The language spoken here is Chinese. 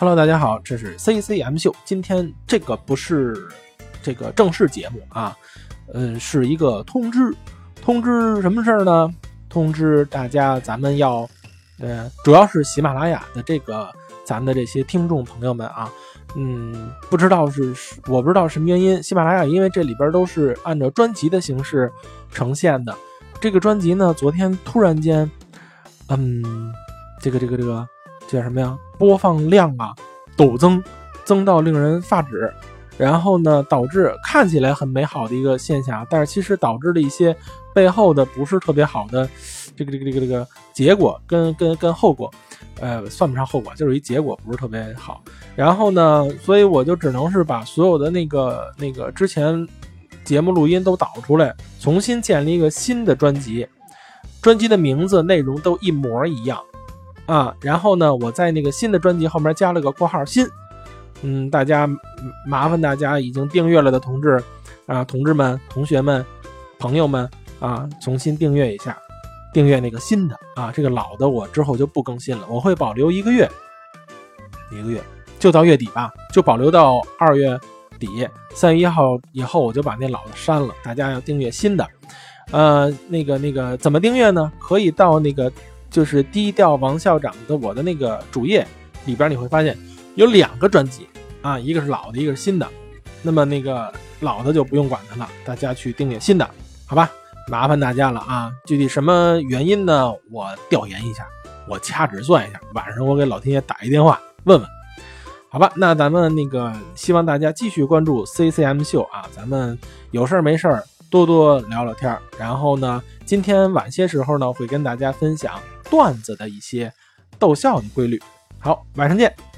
Hello，大家好，这是 CCM 秀。今天这个不是这个正式节目啊，嗯，是一个通知。通知什么事儿呢？通知大家，咱们要，呃，主要是喜马拉雅的这个咱们的这些听众朋友们啊，嗯，不知道是我不知道什么原因，喜马拉雅因为这里边都是按照专辑的形式呈现的，这个专辑呢，昨天突然间，嗯，这个这个这个。写什么呀？播放量啊，陡增，增到令人发指。然后呢，导致看起来很美好的一个现象，但是其实导致了一些背后的不是特别好的这个这个这个这个结果跟跟跟后果，呃，算不上后果，就是一结果不是特别好。然后呢，所以我就只能是把所有的那个那个之前节目录音都导出来，重新建立一个新的专辑，专辑的名字内容都一模一样。啊，然后呢，我在那个新的专辑后面加了个括号新，嗯，大家麻烦大家已经订阅了的同志啊，同志们、同学们、朋友们啊，重新订阅一下，订阅那个新的啊，这个老的我之后就不更新了，我会保留一个月，一个月就到月底吧，就保留到二月底，三月一号以后我就把那老的删了，大家要订阅新的，呃，那个那个怎么订阅呢？可以到那个。就是低调王校长的我的那个主页里边，你会发现有两个专辑啊，一个是老的，一个是新的。那么那个老的就不用管它了，大家去订阅新的，好吧？麻烦大家了啊！具体什么原因呢？我调研一下，我掐指算一下，晚上我给老天爷打一电话问问，好吧？那咱们那个希望大家继续关注 CCM 秀啊，咱们有事儿没事儿多多聊聊天儿。然后呢，今天晚些时候呢，会跟大家分享。段子的一些逗笑的规律。好，晚上见。